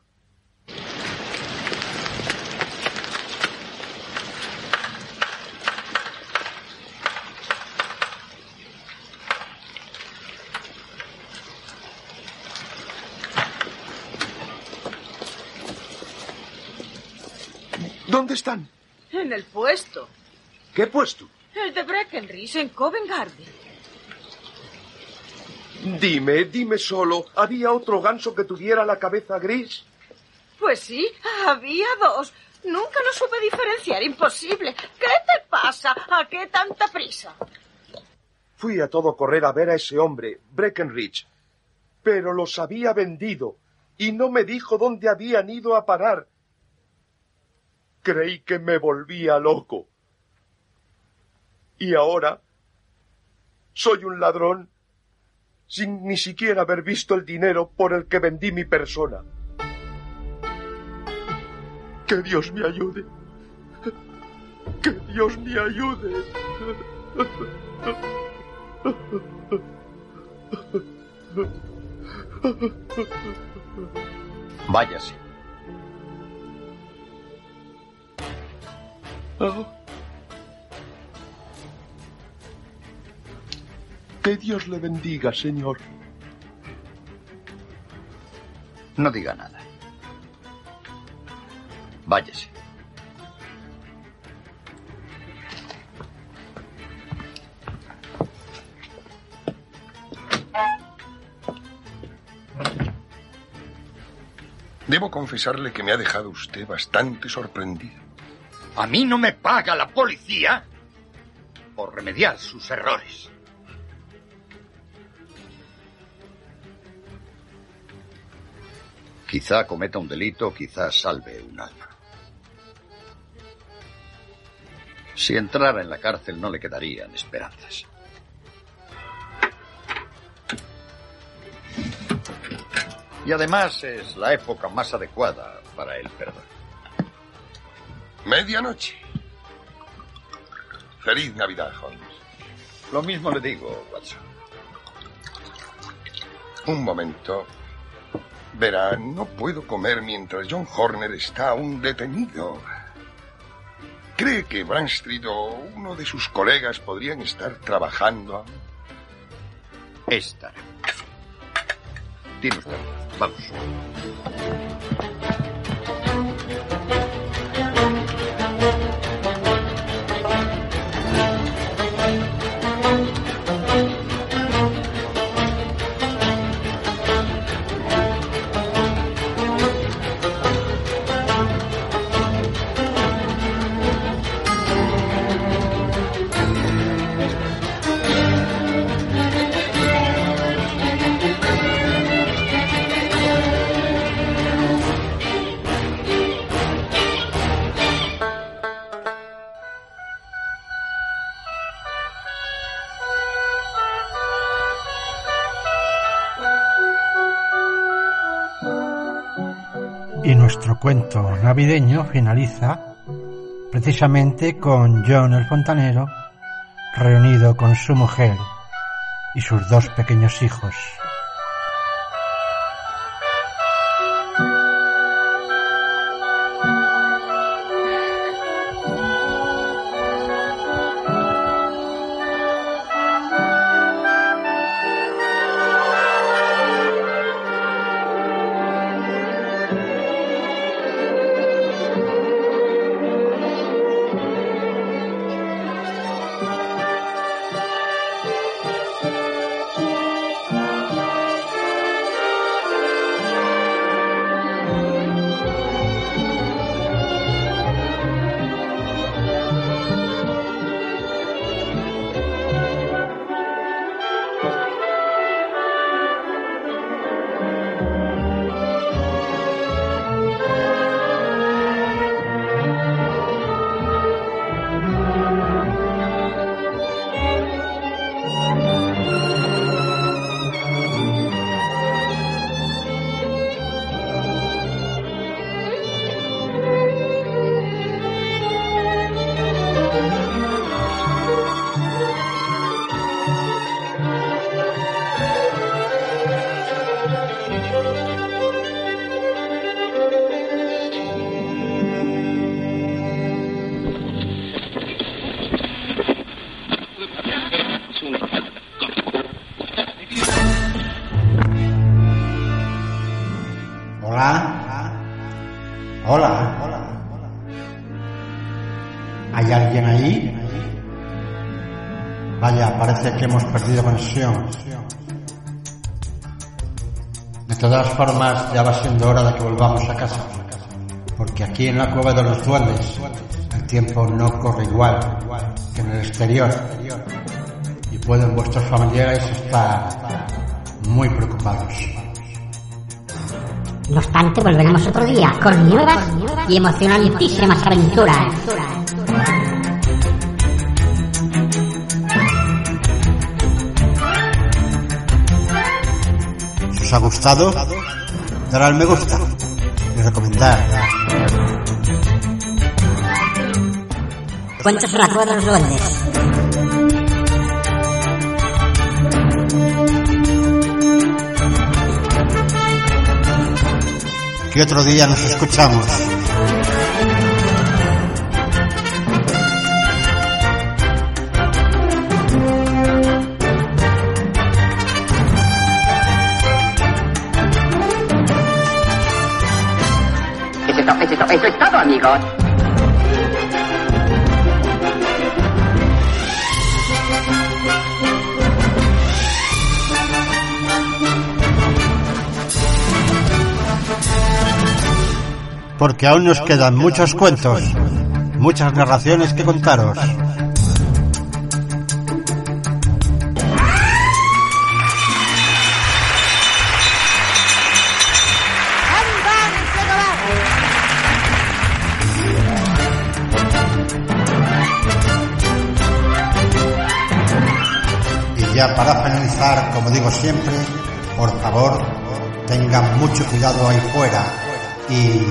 Speaker 20: ¿Dónde están?
Speaker 8: En el puesto.
Speaker 20: ¿Qué puesto?
Speaker 8: El de Breckenridge en Covent Garden.
Speaker 20: Dime, dime solo, ¿había otro ganso que tuviera la cabeza gris?
Speaker 8: Pues sí, había dos. Nunca lo supe diferenciar. Imposible. ¿Qué te pasa? ¿A qué tanta prisa?
Speaker 20: Fui a todo correr a ver a ese hombre, Breckenridge, pero los había vendido y no me dijo dónde habían ido a parar. Creí que me volvía loco. Y ahora soy un ladrón sin ni siquiera haber visto el dinero por el que vendí mi persona. Que Dios me ayude. Que Dios me ayude.
Speaker 14: Váyase.
Speaker 20: Que Dios le bendiga, señor.
Speaker 14: No diga nada. Váyase.
Speaker 15: Debo confesarle que me ha dejado usted bastante sorprendido.
Speaker 14: A mí no me paga la policía por remediar sus errores. Quizá cometa un delito, quizá salve un alma. Si entrara en la cárcel no le quedarían esperanzas. Y además es la época más adecuada para el perdón.
Speaker 15: Medianoche. Feliz Navidad, Holmes.
Speaker 14: Lo mismo le digo, Watson.
Speaker 15: Un momento. Verá, no puedo comer mientras John Horner está aún detenido. ¿Cree que Branstreet o uno de sus colegas podrían estar trabajando?
Speaker 14: Estará. Tiene usted. Vamos.
Speaker 3: Y nuestro cuento navideño finaliza precisamente con John el fontanero reunido con su mujer y sus dos pequeños hijos. De todas formas, ya va siendo hora de que volvamos a casa. Porque aquí en la cueva de los duendes, el tiempo no corre igual que en el exterior. Y pueden vuestros familiares estar muy preocupados.
Speaker 2: No obstante, volveremos otro día con nuevas y emocionantísimas aventuras.
Speaker 3: Os ha gustado, darle al me gusta y recomendar.
Speaker 2: Cuentos los duendes.
Speaker 3: Que otro día nos escuchamos.
Speaker 21: Eso es to- eso es todo, amigos.
Speaker 3: Porque aún nos quedan muchos cuentos, muchas narraciones que contaros. Para finalizar, como digo siempre, por favor, tengan mucho cuidado ahí fuera y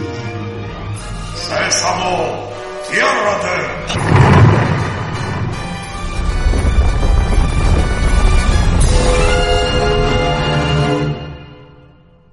Speaker 17: ¡Sésamo! ¡Ciérrate!